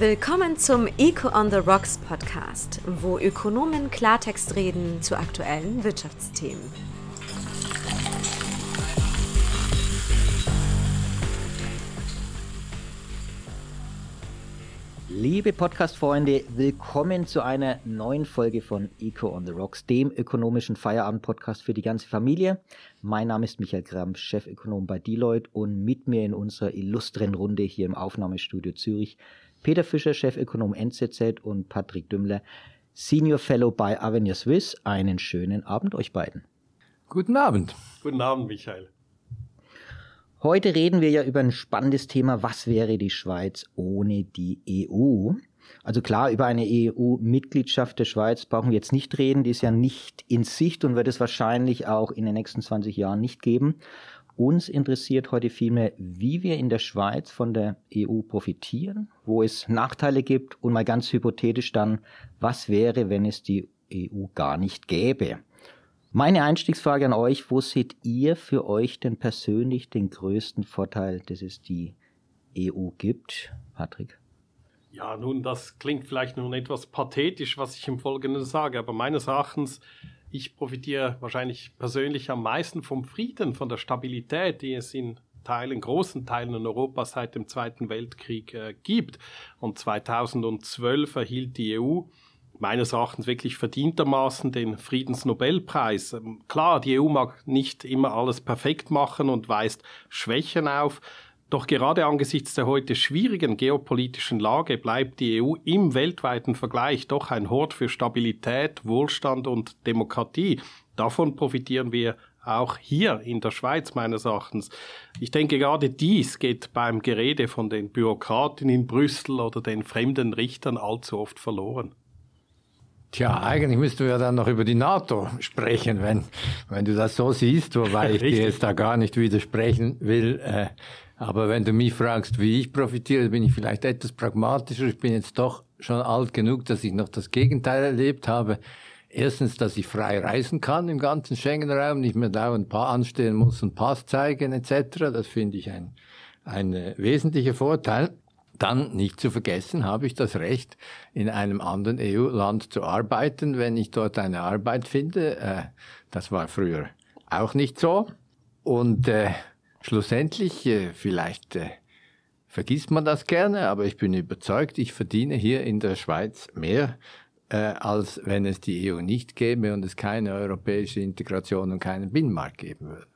Willkommen zum Eco on the Rocks Podcast, wo Ökonomen Klartext reden zu aktuellen Wirtschaftsthemen. Liebe Podcast-Freunde, willkommen zu einer neuen Folge von Eco on the Rocks, dem ökonomischen Feierabend-Podcast für die ganze Familie. Mein Name ist Michael Gramm, Chefökonom bei Deloitte und mit mir in unserer illustren Runde hier im Aufnahmestudio Zürich Peter Fischer, Chefökonom NZZ und Patrick Dümmler, Senior Fellow bei Avenir Swiss. Einen schönen Abend euch beiden. Guten Abend. Guten Abend, Michael. Heute reden wir ja über ein spannendes Thema. Was wäre die Schweiz ohne die EU? Also klar, über eine EU-Mitgliedschaft der Schweiz brauchen wir jetzt nicht reden. Die ist ja nicht in Sicht und wird es wahrscheinlich auch in den nächsten 20 Jahren nicht geben. Uns interessiert heute vielmehr, wie wir in der Schweiz von der EU profitieren, wo es Nachteile gibt und mal ganz hypothetisch dann, was wäre, wenn es die EU gar nicht gäbe. Meine Einstiegsfrage an euch, wo seht ihr für euch denn persönlich den größten Vorteil, dass es die EU gibt? Patrick? Ja, nun, das klingt vielleicht nun etwas pathetisch, was ich im Folgenden sage, aber meines Erachtens ich profitiere wahrscheinlich persönlich am meisten vom Frieden, von der Stabilität, die es in Teilen, großen Teilen in Europa seit dem Zweiten Weltkrieg äh, gibt. Und 2012 erhielt die EU meines Erachtens wirklich verdientermaßen den Friedensnobelpreis. Ähm, klar, die EU mag nicht immer alles perfekt machen und weist Schwächen auf, doch gerade angesichts der heute schwierigen geopolitischen Lage bleibt die EU im weltweiten Vergleich doch ein Hort für Stabilität, Wohlstand und Demokratie. Davon profitieren wir auch hier in der Schweiz meines Erachtens. Ich denke, gerade dies geht beim Gerede von den Bürokraten in Brüssel oder den fremden Richtern allzu oft verloren. Tja, eigentlich müssten wir dann noch über die NATO sprechen, wenn, wenn du das so siehst, wobei ich dir jetzt da gar nicht widersprechen will. Äh, aber wenn du mich fragst, wie ich profitiere, bin ich vielleicht etwas pragmatischer. Ich bin jetzt doch schon alt genug, dass ich noch das Gegenteil erlebt habe. Erstens, dass ich frei reisen kann im ganzen Schengen-Raum, nicht mehr dauernd ein paar anstehen muss und Pass zeigen etc. Das finde ich ein, ein äh, wesentlicher Vorteil. Dann, nicht zu vergessen, habe ich das Recht, in einem anderen EU-Land zu arbeiten, wenn ich dort eine Arbeit finde. Äh, das war früher auch nicht so. Und äh, schlussendlich, äh, vielleicht äh, vergisst man das gerne, aber ich bin überzeugt, ich verdiene hier in der Schweiz mehr, äh, als wenn es die EU nicht gäbe und es keine europäische Integration und keinen Binnenmarkt geben würde.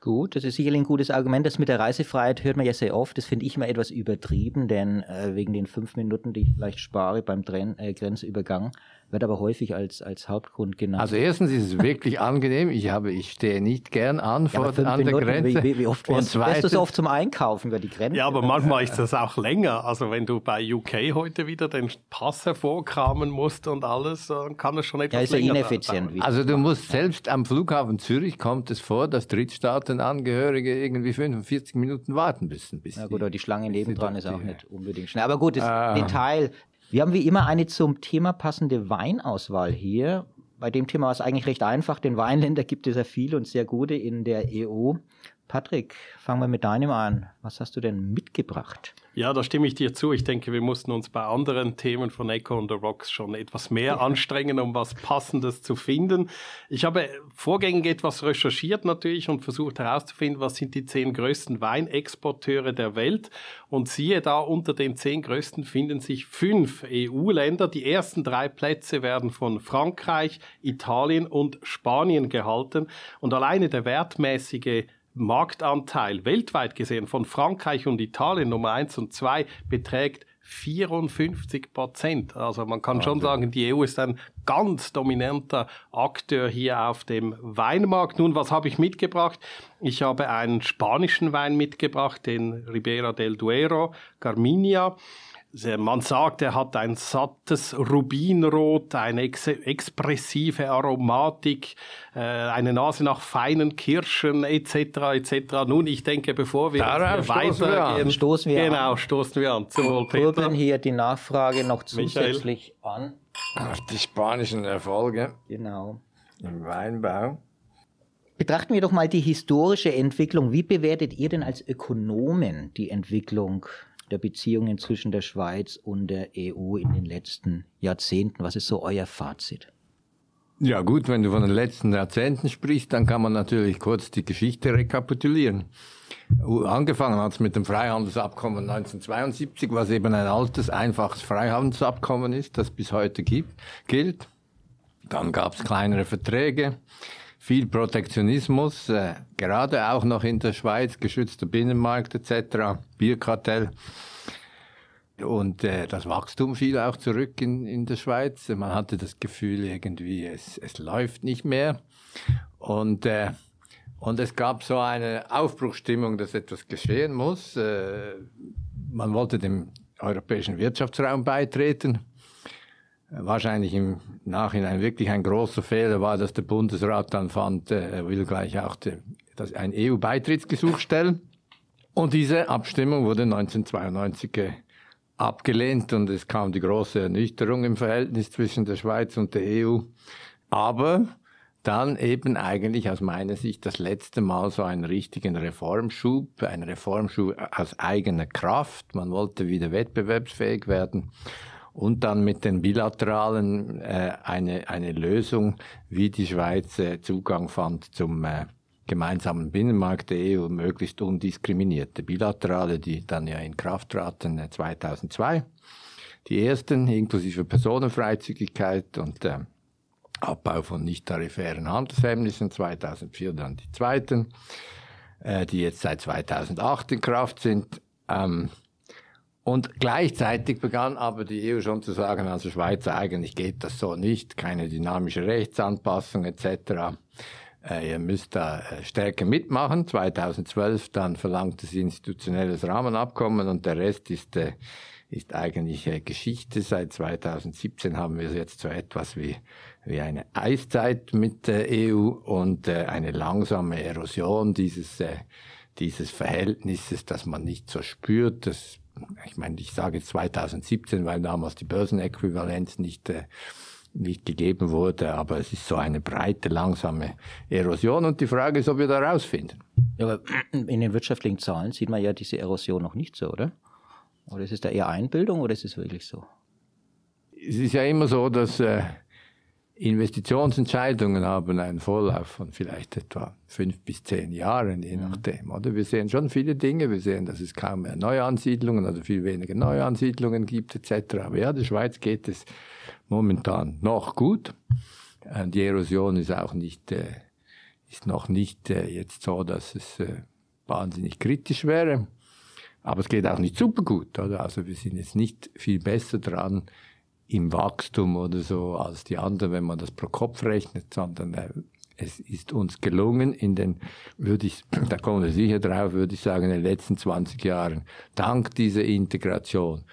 Gut, das ist sicherlich ein gutes Argument. Das mit der Reisefreiheit hört man ja sehr oft. Das finde ich immer etwas übertrieben, denn äh, wegen den fünf Minuten, die ich vielleicht spare beim Tren äh, Grenzübergang, wird aber häufig als, als Hauptgrund genannt. Also erstens ist es wirklich angenehm. Ich habe, ich stehe nicht gern an vor ja, an der Grenze. Wie, wie oft wärst, wärst du so oft zum Einkaufen über die Grenze? Ja, aber manchmal ist das auch länger. Also wenn du bei UK heute wieder den Pass hervorkramen musst und alles, dann kann es schon etwas ja, ist länger ja ineffizient. Sein. Also du musst selbst am Flughafen Zürich kommt es vor, dass Drittstaatenangehörige irgendwie 45 Minuten warten müssen. Bis ja gut, aber die Schlange nebendran ist auch nicht unbedingt schnell. Aber gut, das ah. Detail wir haben wie immer eine zum Thema passende Weinauswahl hier. Bei dem Thema ist es eigentlich recht einfach, denn Weinländer gibt es ja viele und sehr gute in der EU. Patrick, fangen wir mit deinem an. Was hast du denn mitgebracht? Ja, da stimme ich dir zu. Ich denke, wir mussten uns bei anderen Themen von Echo und the Rocks schon etwas mehr anstrengen, um was Passendes zu finden. Ich habe vorgängig etwas recherchiert natürlich und versucht herauszufinden, was sind die zehn größten Weinexporteure der Welt. Und siehe da, unter den zehn größten finden sich fünf EU-Länder. Die ersten drei Plätze werden von Frankreich, Italien und Spanien gehalten. Und alleine der wertmäßige Marktanteil weltweit gesehen von Frankreich und Italien Nummer 1 und 2 beträgt 54 Prozent. Also man kann schon sagen, die EU ist ein ganz dominanter Akteur hier auf dem Weinmarkt. Nun, was habe ich mitgebracht? Ich habe einen spanischen Wein mitgebracht, den Ribera del Duero, Carminia. Man sagt, er hat ein sattes Rubinrot, eine ex expressive Aromatik, äh, eine Nase nach feinen Kirschen etc. etc. Nun, ich denke, bevor wir Darauf weitergehen, stoßen wir genau, an. stoßen wir an. Zum Wohl, Peter. hier die Nachfrage noch zusätzlich Michael. an. Auf die spanischen Erfolge. Genau. Im Weinbau. Betrachten wir doch mal die historische Entwicklung. Wie bewertet ihr denn als Ökonomen die Entwicklung der Beziehungen zwischen der Schweiz und der EU in den letzten Jahrzehnten? Was ist so euer Fazit? Ja gut, wenn du von den letzten Jahrzehnten sprichst, dann kann man natürlich kurz die Geschichte rekapitulieren. Angefangen hat es mit dem Freihandelsabkommen 1972, was eben ein altes, einfaches Freihandelsabkommen ist, das bis heute gibt, gilt. Dann gab es kleinere Verträge, viel Protektionismus, äh, gerade auch noch in der Schweiz, geschützter Binnenmarkt etc., Bierkartell. Und äh, das Wachstum fiel auch zurück in, in der Schweiz. Man hatte das Gefühl, irgendwie, es, es läuft nicht mehr. Und, äh, und es gab so eine Aufbruchstimmung, dass etwas geschehen muss. Äh, man wollte dem europäischen Wirtschaftsraum beitreten wahrscheinlich im Nachhinein wirklich ein großer Fehler war, dass der Bundesrat dann fand, äh, er will gleich auch ein EU-Beitrittsgesuch stellen. Und diese Abstimmung wurde 1992 äh, abgelehnt und es kam die große Ernüchterung im Verhältnis zwischen der Schweiz und der EU. Aber dann eben eigentlich aus meiner Sicht das letzte Mal so einen richtigen Reformschub, ein Reformschub aus eigener Kraft. Man wollte wieder wettbewerbsfähig werden und dann mit den bilateralen äh, eine, eine Lösung, wie die Schweiz äh, Zugang fand zum äh, gemeinsamen Binnenmarkt der EU, möglichst undiskriminierte bilaterale, die dann ja in Kraft traten äh, 2002. Die ersten inklusive Personenfreizügigkeit und äh, Abbau von nicht-tarifären Handelshemmnissen, 2004 dann die zweiten, äh, die jetzt seit 2008 in Kraft sind. Ähm, und gleichzeitig begann aber die EU schon zu sagen, also Schweizer eigentlich geht das so nicht, keine dynamische Rechtsanpassung etc. Äh, ihr müsst da äh, stärker mitmachen. 2012 dann verlangte sie institutionelles Rahmenabkommen und der Rest ist, äh, ist eigentlich Geschichte. Seit 2017 haben wir jetzt so etwas wie, wie eine Eiszeit mit der EU und eine langsame Erosion dieses, dieses Verhältnisses, das man nicht so spürt. Das ich meine, ich sage jetzt 2017, weil damals die Börsenäquivalenz nicht, äh, nicht gegeben wurde, aber es ist so eine breite, langsame Erosion und die Frage ist, ob wir da rausfinden. Ja, aber in den wirtschaftlichen Zahlen sieht man ja diese Erosion noch nicht so, oder? Oder ist es da eher Einbildung oder ist es wirklich so? Es ist ja immer so, dass äh, Investitionsentscheidungen haben einen Vorlauf von vielleicht etwa fünf bis zehn Jahren, je nachdem. Oder wir sehen schon viele Dinge. Wir sehen, dass es kaum mehr Neuansiedlungen oder viel weniger Neuansiedlungen gibt etc. Aber ja, der Schweiz geht es momentan noch gut. Äh, die Erosion ist auch nicht, äh, ist noch nicht äh, jetzt so, dass es wahnsinnig kritisch wäre. Aber es geht auch nicht super gut. Oder? Also wir sind jetzt nicht viel besser dran im Wachstum oder so als die anderen, wenn man das pro Kopf rechnet, sondern äh, es ist uns gelungen, in den, würde ich, da kommen wir sicher drauf, würde ich sagen, in den letzten 20 Jahren, dank dieser Integration,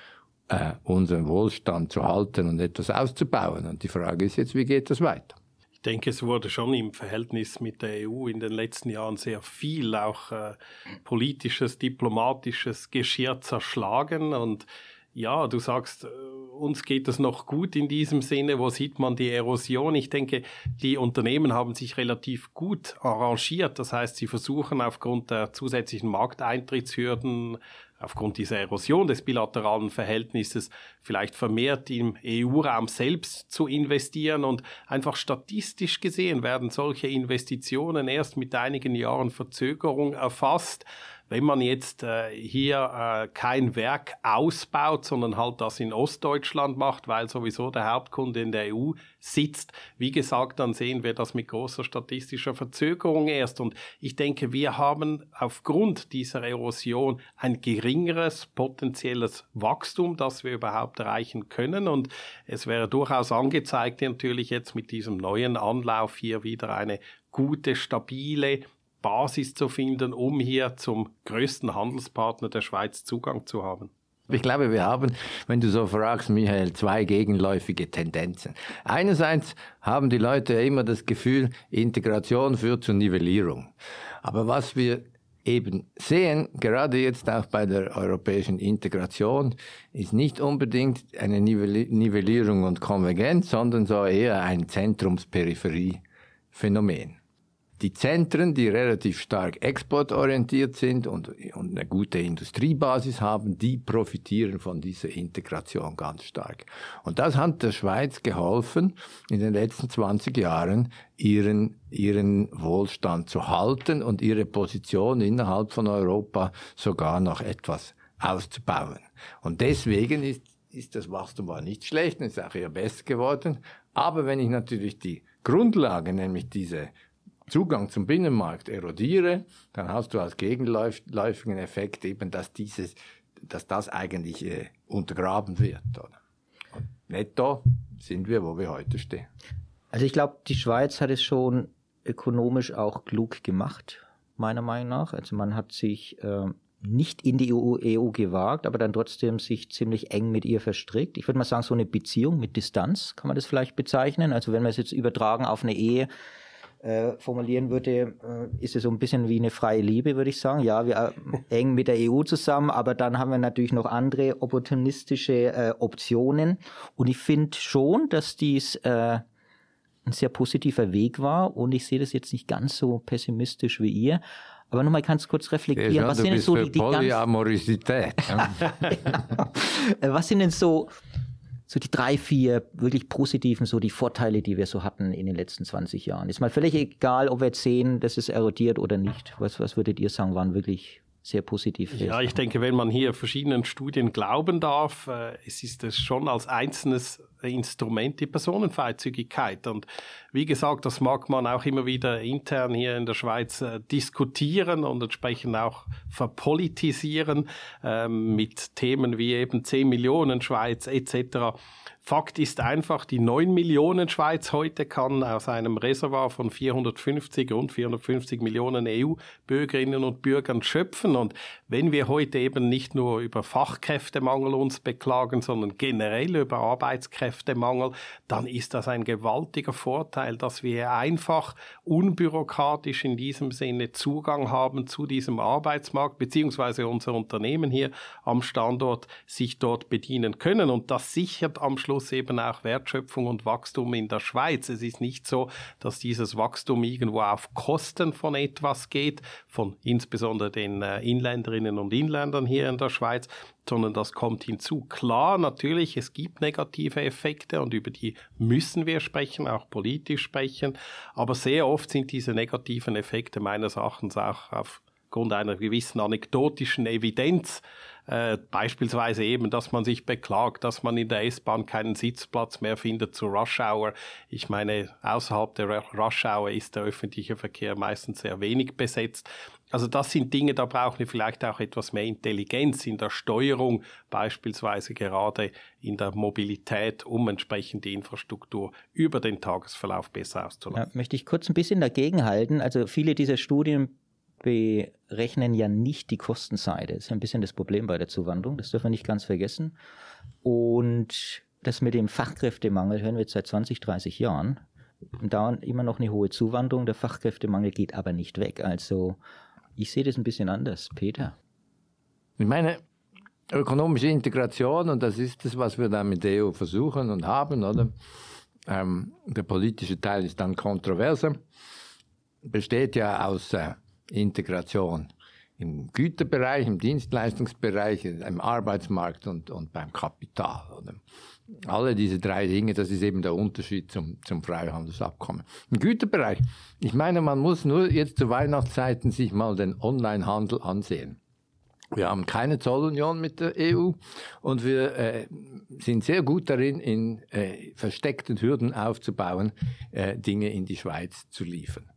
äh, unseren Wohlstand zu halten und etwas auszubauen. Und die Frage ist jetzt, wie geht das weiter? Ich denke, es wurde schon im Verhältnis mit der EU in den letzten Jahren sehr viel auch äh, politisches, diplomatisches Geschirr zerschlagen und ja, du sagst, äh, uns geht es noch gut in diesem Sinne. Wo sieht man die Erosion? Ich denke, die Unternehmen haben sich relativ gut arrangiert. Das heißt, sie versuchen aufgrund der zusätzlichen Markteintrittshürden, aufgrund dieser Erosion des bilateralen Verhältnisses vielleicht vermehrt im EU-Raum selbst zu investieren und einfach statistisch gesehen werden solche Investitionen erst mit einigen Jahren Verzögerung erfasst. Wenn man jetzt äh, hier äh, kein Werk ausbaut, sondern halt das in Ostdeutschland macht, weil sowieso der Hauptkunde in der EU sitzt, wie gesagt, dann sehen wir das mit großer statistischer Verzögerung erst. Und ich denke, wir haben aufgrund dieser Erosion ein geringeres potenzielles Wachstum, das wir überhaupt erreichen können. Und es wäre durchaus angezeigt, natürlich jetzt mit diesem neuen Anlauf hier wieder eine gute, stabile Basis zu finden, um hier zum größten Handelspartner der Schweiz Zugang zu haben? Ich glaube, wir haben, wenn du so fragst, Michael, zwei gegenläufige Tendenzen. Einerseits haben die Leute immer das Gefühl, Integration führt zur Nivellierung. Aber was wir eben sehen, gerade jetzt auch bei der europäischen Integration, ist nicht unbedingt eine Nivellierung und Konvergenz, sondern so eher ein Zentrumsperipherie-Phänomen. Die Zentren, die relativ stark exportorientiert sind und, und eine gute Industriebasis haben, die profitieren von dieser Integration ganz stark. Und das hat der Schweiz geholfen, in den letzten 20 Jahren ihren, ihren Wohlstand zu halten und ihre Position innerhalb von Europa sogar noch etwas auszubauen. Und deswegen ist, ist das Wachstum war nicht schlecht, ist auch eher besser geworden. Aber wenn ich natürlich die Grundlage, nämlich diese Zugang zum Binnenmarkt erodiere, dann hast du als gegenläufigen Effekt eben, dass dieses, dass das eigentlich äh, untergraben wird. Oder? Und netto sind wir, wo wir heute stehen. Also ich glaube, die Schweiz hat es schon ökonomisch auch klug gemacht, meiner Meinung nach. Also man hat sich äh, nicht in die EU, EU gewagt, aber dann trotzdem sich ziemlich eng mit ihr verstrickt. Ich würde mal sagen, so eine Beziehung mit Distanz kann man das vielleicht bezeichnen. Also wenn wir es jetzt übertragen auf eine Ehe, äh, formulieren würde, äh, ist es so ein bisschen wie eine freie Liebe, würde ich sagen. Ja, wir äh, eng mit der EU zusammen, aber dann haben wir natürlich noch andere opportunistische äh, Optionen. Und ich finde schon, dass dies äh, ein sehr positiver Weg war und ich sehe das jetzt nicht ganz so pessimistisch wie ihr. Aber nochmal ganz kurz reflektieren. Ja, was sind denn so die, die Polyamorosität. ja. Was sind denn so so die drei, vier wirklich positiven, so die Vorteile, die wir so hatten in den letzten 20 Jahren. Ist mal völlig egal, ob wir jetzt sehen, dass es erodiert oder nicht. Was, was würdet ihr sagen, waren wirklich sehr positiv. Ja, ich denke, wenn man hier verschiedenen Studien glauben darf, äh, es ist es schon als einzelnes Instrument die Personenfreizügigkeit. Und wie gesagt, das mag man auch immer wieder intern hier in der Schweiz äh, diskutieren und entsprechend auch verpolitisieren äh, mit Themen wie eben 10 Millionen Schweiz etc. Fakt ist einfach, die 9 Millionen Schweiz heute kann aus einem Reservoir von 450, rund 450 Millionen EU-Bürgerinnen und Bürgern schöpfen. Und wenn wir heute eben nicht nur über Fachkräftemangel uns beklagen, sondern generell über Arbeitskräftemangel, dann ist das ein gewaltiger Vorteil, dass wir einfach unbürokratisch in diesem Sinne Zugang haben zu diesem Arbeitsmarkt, beziehungsweise unser Unternehmen hier am Standort sich dort bedienen können. Und das sichert am Schluss Schluss eben auch Wertschöpfung und Wachstum in der Schweiz. Es ist nicht so, dass dieses Wachstum irgendwo auf Kosten von etwas geht, von insbesondere den äh, Inländerinnen und Inländern hier in der Schweiz, sondern das kommt hinzu. Klar, natürlich, es gibt negative Effekte und über die müssen wir sprechen, auch politisch sprechen, aber sehr oft sind diese negativen Effekte meines Erachtens auch aufgrund einer gewissen anekdotischen Evidenz äh, beispielsweise eben, dass man sich beklagt, dass man in der S-Bahn keinen Sitzplatz mehr findet zur Rush Hour. Ich meine, außerhalb der Rush Hour ist der öffentliche Verkehr meistens sehr wenig besetzt. Also das sind Dinge, da brauchen wir vielleicht auch etwas mehr Intelligenz in der Steuerung, beispielsweise gerade in der Mobilität, um entsprechend die Infrastruktur über den Tagesverlauf besser auszulassen. Ja, möchte ich kurz ein bisschen dagegen halten. Also viele dieser Studien berechnen ja nicht die Kostenseite. Das ist ein bisschen das Problem bei der Zuwanderung. Das dürfen wir nicht ganz vergessen. Und das mit dem Fachkräftemangel hören wir jetzt seit 20, 30 Jahren. Und immer noch eine hohe Zuwanderung. Der Fachkräftemangel geht aber nicht weg. Also ich sehe das ein bisschen anders. Peter. Ich meine, ökonomische Integration, und das ist das, was wir da mit der EU versuchen und haben, oder? Ähm, der politische Teil ist dann kontroverser, besteht ja aus äh, Integration im Güterbereich, im Dienstleistungsbereich, im Arbeitsmarkt und, und beim Kapital. Oder? Alle diese drei Dinge, das ist eben der Unterschied zum, zum Freihandelsabkommen. Im Güterbereich, ich meine, man muss nur jetzt zu Weihnachtszeiten sich mal den Onlinehandel ansehen. Wir haben keine Zollunion mit der EU und wir äh, sind sehr gut darin, in äh, versteckten Hürden aufzubauen, äh, Dinge in die Schweiz zu liefern.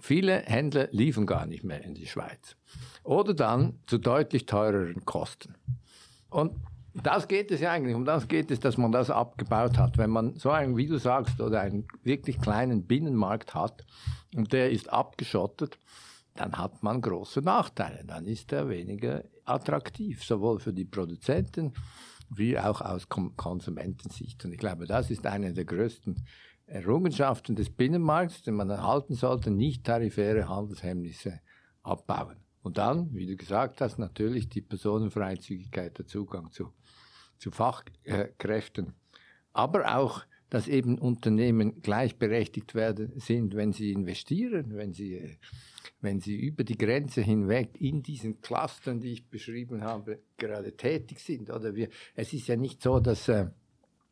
Viele Händler liefern gar nicht mehr in die Schweiz. Oder dann zu deutlich teureren Kosten. Und das geht es ja eigentlich, um das geht es, dass man das abgebaut hat. Wenn man so einen, wie du sagst, oder einen wirklich kleinen Binnenmarkt hat und der ist abgeschottet, dann hat man große Nachteile. Dann ist er weniger attraktiv, sowohl für die Produzenten wie auch aus Konsumentensicht. Und ich glaube, das ist eine der größten Errungenschaften des Binnenmarkts, den man erhalten sollte, nicht tarifäre Handelshemmnisse abbauen. Und dann, wie du gesagt hast, natürlich die Personenfreizügigkeit, der Zugang zu, zu Fachkräften, aber auch dass eben Unternehmen gleichberechtigt werden sind, wenn sie investieren, wenn sie, wenn sie über die Grenze hinweg in diesen Clustern, die ich beschrieben habe, gerade tätig sind. Oder wir, es ist ja nicht so, dass äh,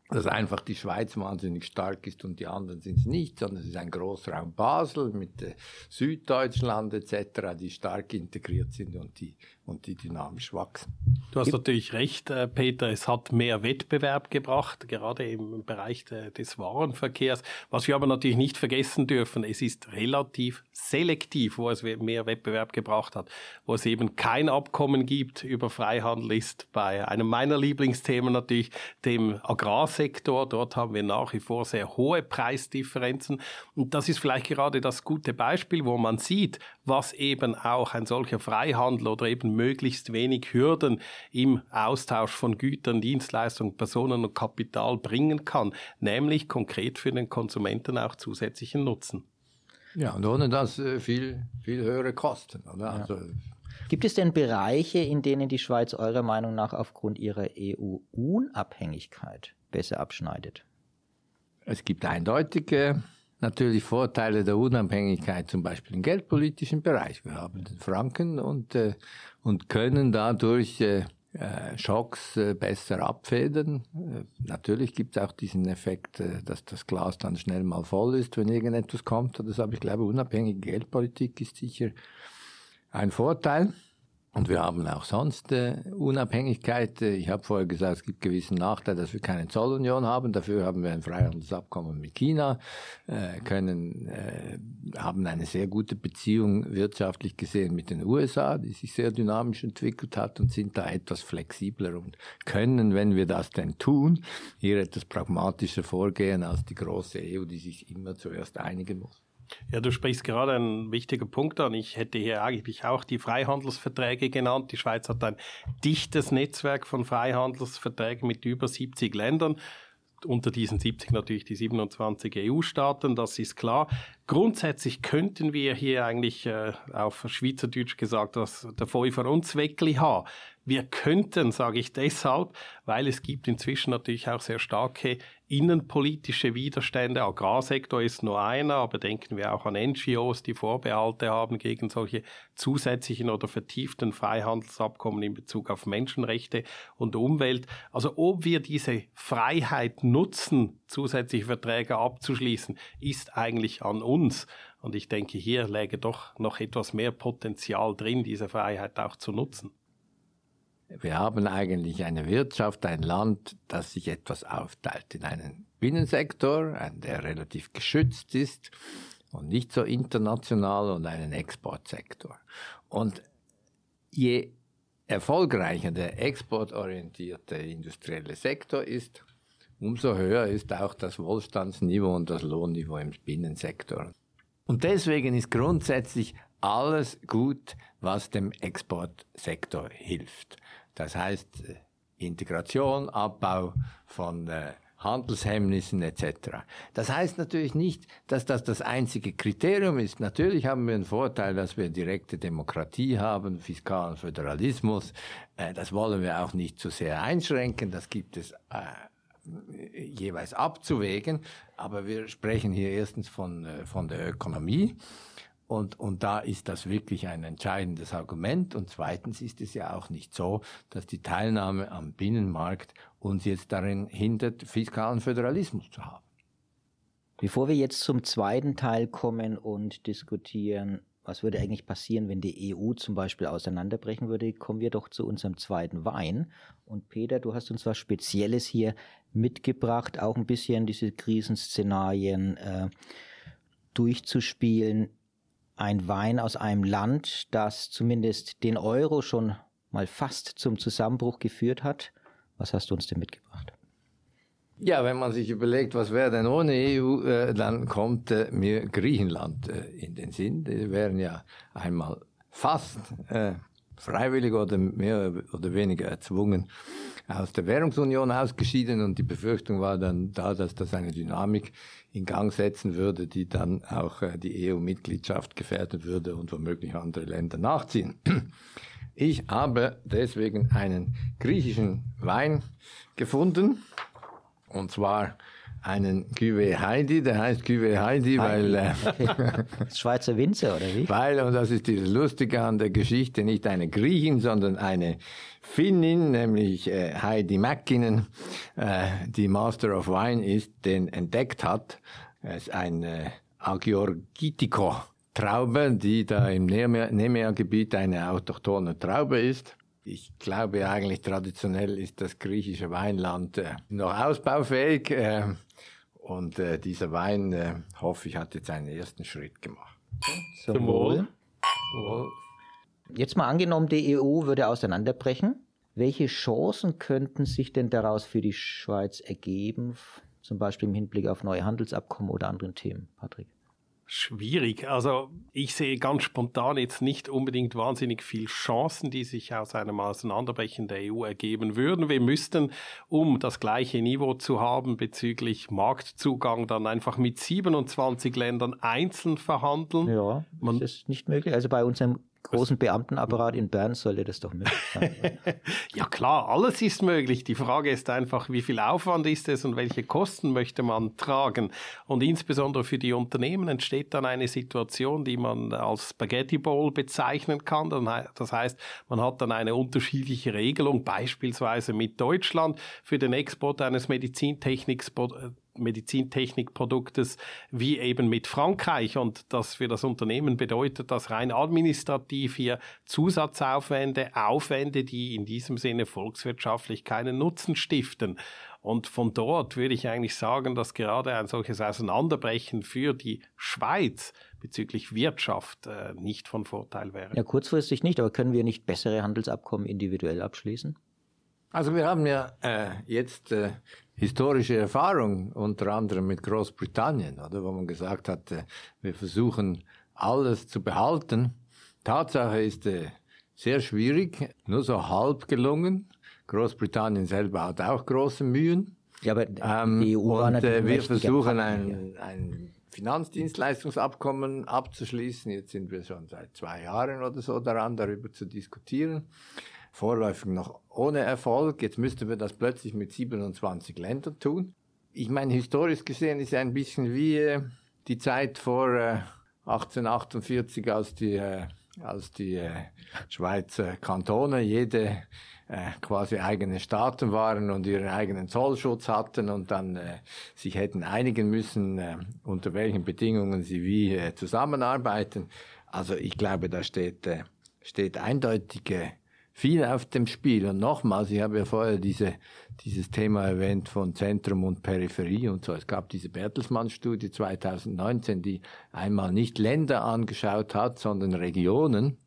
dass einfach die Schweiz wahnsinnig stark ist und die anderen sind es nicht, sondern es ist ein Großraum Basel mit äh, Süddeutschland etc., die stark integriert sind und die, und die dynamisch wachsen. Du hast natürlich recht, äh, Peter, es hat mehr Wettbewerb gebracht, gerade im Bereich de, des Warenverkehrs. Was wir aber natürlich nicht vergessen dürfen, es ist relativ selektiv, wo es mehr Wettbewerb gebracht hat. Wo es eben kein Abkommen gibt über Freihandel ist bei einem meiner Lieblingsthemen natürlich dem Agrar Sektor. Dort haben wir nach wie vor sehr hohe Preisdifferenzen. Und das ist vielleicht gerade das gute Beispiel, wo man sieht, was eben auch ein solcher Freihandel oder eben möglichst wenig Hürden im Austausch von Gütern, Dienstleistungen, Personen und Kapital bringen kann, nämlich konkret für den Konsumenten auch zusätzlichen Nutzen. Ja, und ohne das äh, viel, viel höhere Kosten. Oder? Ja. Also Gibt es denn Bereiche, in denen die Schweiz eurer Meinung nach aufgrund ihrer EU-Unabhängigkeit besser abschneidet? Es gibt eindeutige natürlich Vorteile der Unabhängigkeit, zum Beispiel im geldpolitischen Bereich. Wir haben den Franken und, äh, und können dadurch äh, äh Schocks äh, besser abfedern. Äh, natürlich gibt es auch diesen Effekt, äh, dass das Glas dann schnell mal voll ist, wenn irgendetwas kommt. Das aber ich glaube, unabhängige Geldpolitik ist sicher ein Vorteil. Und wir haben auch sonst äh, Unabhängigkeit. Ich habe vorher gesagt, es gibt gewissen Nachteil, dass wir keine Zollunion haben. Dafür haben wir ein Freihandelsabkommen mit China, äh, können, äh, haben eine sehr gute Beziehung wirtschaftlich gesehen mit den USA, die sich sehr dynamisch entwickelt hat und sind da etwas flexibler und können, wenn wir das denn tun, hier etwas pragmatischer vorgehen als die große EU, die sich immer zuerst einigen muss. Ja, du sprichst gerade einen wichtigen Punkt an. Ich hätte hier eigentlich auch die Freihandelsverträge genannt. Die Schweiz hat ein dichtes Netzwerk von Freihandelsverträgen mit über 70 Ländern. Unter diesen 70 natürlich die 27 EU-Staaten, das ist klar. Grundsätzlich könnten wir hier eigentlich äh, auf Schweizerdeutsch gesagt das der Feuer uns Zweckli haben. Wir könnten, sage ich deshalb, weil es gibt inzwischen natürlich auch sehr starke innenpolitische Widerstände. Agrarsektor ist nur einer, aber denken wir auch an NGOs, die Vorbehalte haben gegen solche zusätzlichen oder vertieften Freihandelsabkommen in Bezug auf Menschenrechte und Umwelt. Also ob wir diese Freiheit nutzen, zusätzliche Verträge abzuschließen, ist eigentlich an uns. Und ich denke, hier läge doch noch etwas mehr Potenzial drin, diese Freiheit auch zu nutzen. Wir haben eigentlich eine Wirtschaft, ein Land, das sich etwas aufteilt in einen Binnensektor, der relativ geschützt ist und nicht so international und einen Exportsektor. Und je erfolgreicher der exportorientierte industrielle Sektor ist, umso höher ist auch das Wohlstandsniveau und das Lohnniveau im Binnensektor. Und deswegen ist grundsätzlich alles gut, was dem Exportsektor hilft. Das heißt äh, Integration, Abbau von äh, Handelshemmnissen etc. Das heißt natürlich nicht, dass das das einzige Kriterium ist. Natürlich haben wir einen Vorteil, dass wir direkte Demokratie haben, fiskalen Föderalismus. Äh, das wollen wir auch nicht zu sehr einschränken. Das gibt es jeweils abzuwägen. Aber wir sprechen hier erstens von, von der Ökonomie. Und, und da ist das wirklich ein entscheidendes Argument. Und zweitens ist es ja auch nicht so, dass die Teilnahme am Binnenmarkt uns jetzt darin hindert, fiskalen Föderalismus zu haben. Bevor wir jetzt zum zweiten Teil kommen und diskutieren, was würde eigentlich passieren, wenn die EU zum Beispiel auseinanderbrechen würde, kommen wir doch zu unserem zweiten Wein. Und Peter, du hast uns was Spezielles hier mitgebracht, auch ein bisschen diese Krisenszenarien äh, durchzuspielen ein Wein aus einem Land, das zumindest den Euro schon mal fast zum Zusammenbruch geführt hat. Was hast du uns denn mitgebracht? Ja, wenn man sich überlegt, was wäre denn ohne EU, äh, dann kommt äh, mir Griechenland äh, in den Sinn. Die wären ja einmal fast äh, freiwillig oder mehr oder weniger erzwungen aus der Währungsunion ausgeschieden und die Befürchtung war dann da, dass das eine Dynamik in Gang setzen würde, die dann auch äh, die EU-Mitgliedschaft gefährden würde und womöglich andere Länder nachziehen. Ich habe deswegen einen griechischen Wein gefunden, und zwar einen Cuvée Heidi, der heißt Cuvée Heidi, weil... Äh. Schweizer Winzer, oder wie? Weil, und das ist das Lustige an der Geschichte, nicht eine Griechin, sondern eine Finnin, nämlich äh, Heidi Mäkkinen, äh, die Master of Wine ist, den entdeckt hat. Es ist ein äh, Agiorgitico Traube, die da im Nemea-Gebiet eine autochthone Traube ist. Ich glaube eigentlich traditionell ist das griechische Weinland äh, noch ausbaufähig äh, und äh, dieser Wein, äh, hoffe ich, hat jetzt einen ersten Schritt gemacht. Zum Wohl. Wohl. Jetzt mal angenommen, die EU würde auseinanderbrechen. Welche Chancen könnten sich denn daraus für die Schweiz ergeben, zum Beispiel im Hinblick auf neue Handelsabkommen oder anderen Themen, Patrick? Schwierig. Also ich sehe ganz spontan jetzt nicht unbedingt wahnsinnig viel Chancen, die sich aus einem Auseinanderbrechen der EU ergeben würden. Wir müssten, um das gleiche Niveau zu haben bezüglich Marktzugang, dann einfach mit 27 Ländern einzeln verhandeln. Ja, das ist nicht möglich. Also bei unserem großen Beamtenapparat in Bern sollte das doch möglich sein. ja klar, alles ist möglich. Die Frage ist einfach, wie viel Aufwand ist es und welche Kosten möchte man tragen. Und insbesondere für die Unternehmen entsteht dann eine Situation, die man als Spaghetti Bowl bezeichnen kann. Das heißt, man hat dann eine unterschiedliche Regelung, beispielsweise mit Deutschland für den Export eines Medizintechniks Medizintechnikproduktes wie eben mit Frankreich und das für das Unternehmen bedeutet das rein administrativ hier Zusatzaufwände, Aufwände, die in diesem Sinne volkswirtschaftlich keinen Nutzen stiften. Und von dort würde ich eigentlich sagen, dass gerade ein solches Auseinanderbrechen für die Schweiz bezüglich Wirtschaft äh, nicht von Vorteil wäre. Ja, kurzfristig nicht, aber können wir nicht bessere Handelsabkommen individuell abschließen? Also wir haben ja äh, jetzt äh, historische Erfahrung, unter anderem mit Großbritannien, oder, wo man gesagt hat, äh, wir versuchen alles zu behalten. Tatsache ist äh, sehr schwierig, nur so halb gelungen. Großbritannien selber hat auch große Mühen. Ja, aber ähm, die EU und äh, wir versuchen ein, ein Finanzdienstleistungsabkommen abzuschließen. Jetzt sind wir schon seit zwei Jahren oder so daran, darüber zu diskutieren vorläufig noch ohne Erfolg. Jetzt müssten wir das plötzlich mit 27 Ländern tun. Ich meine, historisch gesehen ist ein bisschen wie äh, die Zeit vor äh, 1848, als die, äh, als die äh, Schweizer Kantone jede äh, quasi eigene Staaten waren und ihren eigenen Zollschutz hatten und dann äh, sich hätten einigen müssen, unter welchen Bedingungen sie wie zusammenarbeiten. Also ich glaube, da steht, steht eindeutige viel auf dem Spiel. Und nochmals, ich habe ja vorher diese, dieses Thema erwähnt von Zentrum und Peripherie und so. Es gab diese Bertelsmann-Studie 2019, die einmal nicht Länder angeschaut hat, sondern Regionen.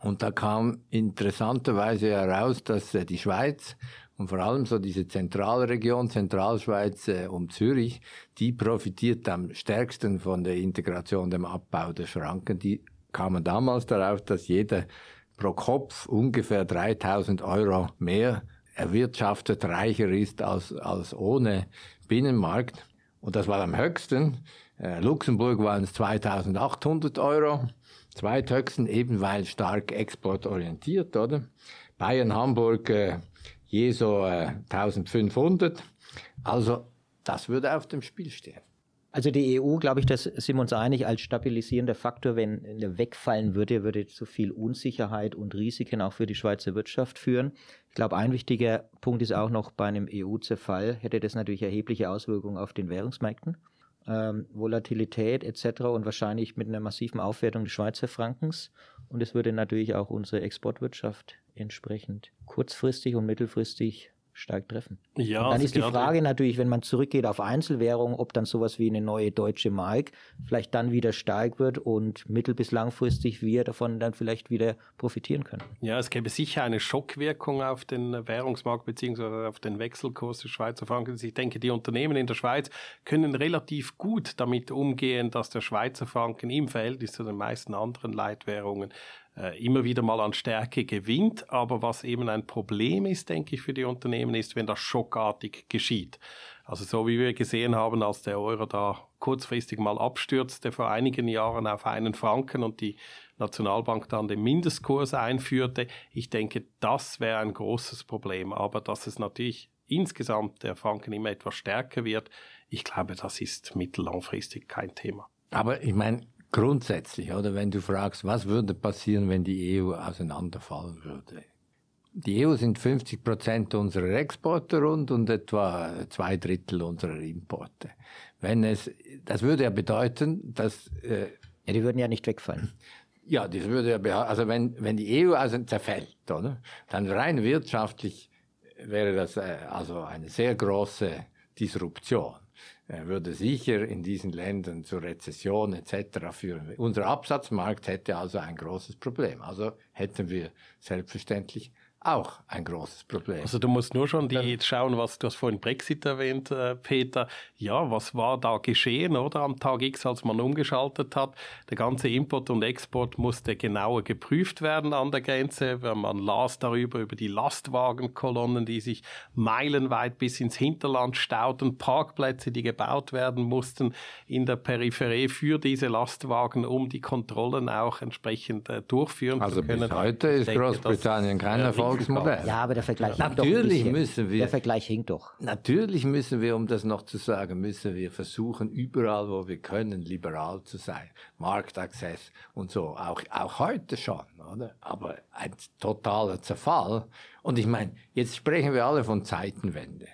Und da kam interessanterweise heraus, dass äh, die Schweiz und vor allem so diese Zentralregion, Zentralschweiz äh, um Zürich, die profitiert am stärksten von der Integration, dem Abbau der Schranken. Die kamen damals darauf, dass jeder pro Kopf ungefähr 3000 Euro mehr erwirtschaftet, reicher ist als, als ohne Binnenmarkt. Und das war am höchsten. Äh, Luxemburg waren es 2800 Euro. Zweithöchsten, eben weil stark exportorientiert, oder? Bayern, Hamburg äh, je so äh, 1500. Also das würde auf dem Spiel stehen. Also die EU, glaube ich, das sind wir uns einig, als stabilisierender Faktor, wenn er wegfallen würde, würde zu viel Unsicherheit und Risiken auch für die Schweizer Wirtschaft führen. Ich glaube, ein wichtiger Punkt ist auch noch bei einem EU-Zerfall, hätte das natürlich erhebliche Auswirkungen auf den Währungsmärkten. Ähm, Volatilität etc. und wahrscheinlich mit einer massiven Aufwertung des Schweizer Frankens. Und es würde natürlich auch unsere Exportwirtschaft entsprechend kurzfristig und mittelfristig stark treffen. Ja, und dann ist die Frage natürlich, wenn man zurückgeht auf Einzelwährungen, ob dann sowas wie eine neue deutsche Mark vielleicht dann wieder stark wird und mittel- bis langfristig wir davon dann vielleicht wieder profitieren können. Ja, es gäbe sicher eine Schockwirkung auf den Währungsmarkt beziehungsweise auf den Wechselkurs des Schweizer Frankens. Ich denke, die Unternehmen in der Schweiz können relativ gut damit umgehen, dass der Schweizer Franken im Verhältnis zu den meisten anderen Leitwährungen äh, immer wieder mal an Stärke gewinnt. Aber was eben ein Problem ist, denke ich, für die Unternehmen ist, wenn das schockartig geschieht. Also so wie wir gesehen haben, als der Euro da kurzfristig mal abstürzte vor einigen Jahren auf einen Franken und die Nationalbank dann den Mindestkurs einführte. Ich denke, das wäre ein großes Problem. Aber dass es natürlich insgesamt der Franken immer etwas stärker wird, ich glaube, das ist mittellangfristig kein Thema. Aber ich meine, grundsätzlich, oder wenn du fragst, was würde passieren, wenn die EU auseinanderfallen würde? Die EU sind 50 Prozent unserer Exporte rund und etwa zwei Drittel unserer Importe. Wenn es, das würde ja bedeuten, dass äh, ja, die würden ja nicht wegfallen. Ja, das würde ja, also wenn wenn die EU also zerfällt, oder, dann rein wirtschaftlich wäre das äh, also eine sehr große Disruption. Würde sicher in diesen Ländern zur Rezession etc. führen. Unser Absatzmarkt hätte also ein großes Problem. Also hätten wir selbstverständlich auch ein großes Problem. Also du musst nur schon die schauen, was du hast vorhin Brexit erwähnt, äh, Peter. Ja, was war da geschehen, oder am Tag X, als man umgeschaltet hat? Der ganze Import und Export musste genauer geprüft werden an der Grenze. Man las darüber über die Lastwagenkolonnen, die sich meilenweit bis ins Hinterland stauten, Parkplätze, die gebaut werden mussten in der Peripherie für diese Lastwagen, um die Kontrollen auch entsprechend äh, durchführen also zu können. Also bis heute ist denke, Großbritannien kein Erfolg Erfolgsmodell. Ja, aber der Vergleich natürlich hinkt doch müssen wir. Der Vergleich hinkt doch. Natürlich müssen wir, um das noch zu sagen, müssen wir versuchen, überall, wo wir können, liberal zu sein. Marktaccess und so. Auch, auch heute schon, oder? Aber ein totaler Zerfall. Und ich meine, jetzt sprechen wir alle von Zeitenwende.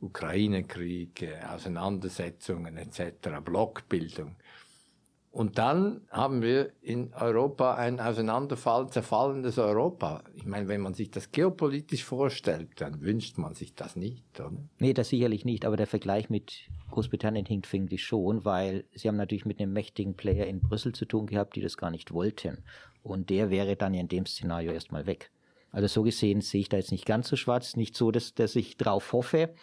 Ukraine-Krieg, Auseinandersetzungen etc., Blockbildung. Und dann haben wir in Europa ein auseinanderfallen, zerfallendes Europa. Ich meine, wenn man sich das geopolitisch vorstellt, dann wünscht man sich das nicht, oder? Nee, das sicherlich nicht, aber der Vergleich mit Großbritannien hinkt, finde ich schon, weil sie haben natürlich mit einem mächtigen Player in Brüssel zu tun gehabt, die das gar nicht wollten. Und der wäre dann in dem Szenario erstmal weg. Also so gesehen sehe ich da jetzt nicht ganz so schwarz, nicht so, dass, dass ich drauf hoffe.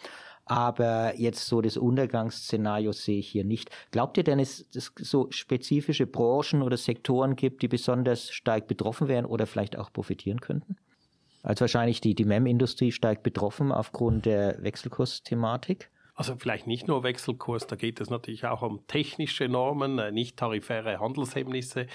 Aber jetzt so das Untergangsszenario sehe ich hier nicht. Glaubt ihr denn, dass es so spezifische Branchen oder Sektoren gibt, die besonders stark betroffen wären oder vielleicht auch profitieren könnten? Also wahrscheinlich die, die MEM-Industrie stark betroffen aufgrund der Wechselkursthematik. Also vielleicht nicht nur Wechselkurs, da geht es natürlich auch um technische Normen, äh, nicht tarifäre Handelshemmnisse,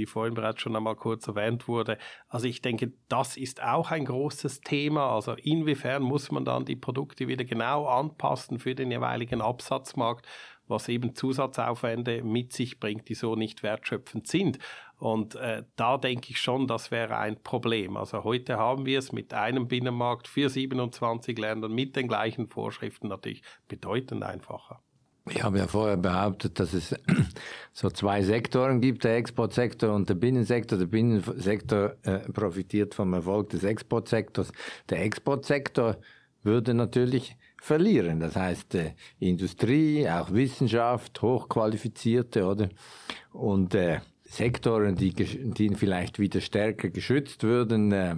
wie vorhin bereits schon einmal kurz erwähnt wurde. Also ich denke, das ist auch ein großes Thema. Also inwiefern muss man dann die Produkte wieder genau anpassen für den jeweiligen Absatzmarkt, was eben Zusatzaufwände mit sich bringt, die so nicht wertschöpfend sind. Und äh, da denke ich schon, das wäre ein Problem. Also heute haben wir es mit einem Binnenmarkt für 27 Ländern mit den gleichen Vorschriften natürlich bedeutend einfacher. Ich habe ja vorher behauptet, dass es so zwei Sektoren gibt, der Exportsektor und der Binnensektor. Der Binnensektor äh, profitiert vom Erfolg des Exportsektors. Der Exportsektor würde natürlich verlieren. Das heißt, äh, Industrie, auch Wissenschaft, hochqualifizierte, oder? Und äh, Sektoren, die, die vielleicht wieder stärker geschützt würden, äh,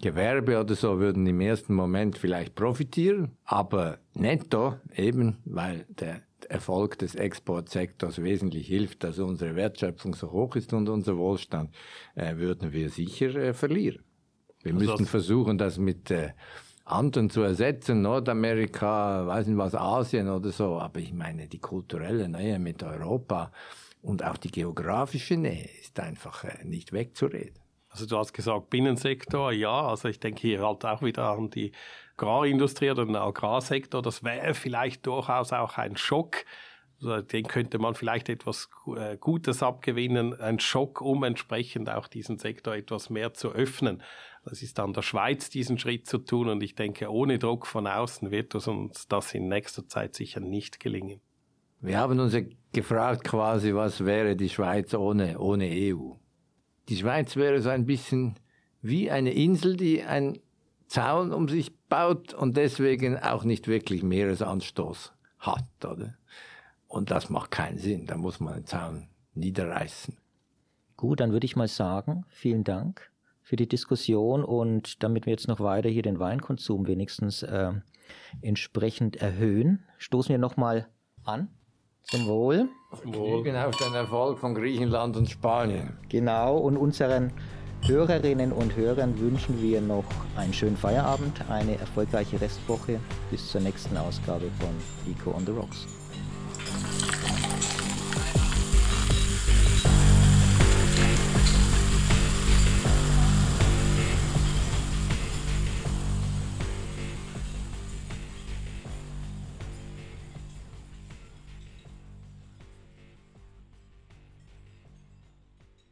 Gewerbe oder so würden im ersten Moment vielleicht profitieren, aber netto eben, weil der Erfolg des Exportsektors wesentlich hilft, dass unsere Wertschöpfung so hoch ist und unser Wohlstand, äh, würden wir sicher äh, verlieren. Wir also müssten versuchen, das mit äh, anderen zu ersetzen, Nordamerika, weiß nicht was, Asien oder so, aber ich meine, die kulturelle Nähe mit Europa und auch die geografische Nähe ist einfach äh, nicht wegzureden. Also du hast gesagt Binnensektor, ja, also ich denke hier halt auch wieder an die Agrarindustrie oder den Agrarsektor. Das wäre vielleicht durchaus auch ein Schock. Also den könnte man vielleicht etwas äh, Gutes abgewinnen, ein Schock, um entsprechend auch diesen Sektor etwas mehr zu öffnen. Das ist an der Schweiz, diesen Schritt zu tun und ich denke, ohne Druck von außen wird uns das in nächster Zeit sicher nicht gelingen. Wir haben uns ja gefragt quasi, was wäre die Schweiz ohne, ohne EU? Die Schweiz wäre so ein bisschen wie eine Insel, die einen Zaun um sich baut und deswegen auch nicht wirklich Meeresanstoß hat, oder? Und das macht keinen Sinn. Da muss man den Zaun niederreißen. Gut, dann würde ich mal sagen, vielen Dank für die Diskussion und damit wir jetzt noch weiter hier den Weinkonsum wenigstens äh, entsprechend erhöhen, stoßen wir nochmal an. Zum Wohl. Wohl. auf den Erfolg von Griechenland und Spanien. Genau, und unseren Hörerinnen und Hörern wünschen wir noch einen schönen Feierabend, eine erfolgreiche Restwoche. Bis zur nächsten Ausgabe von Eco on the Rocks.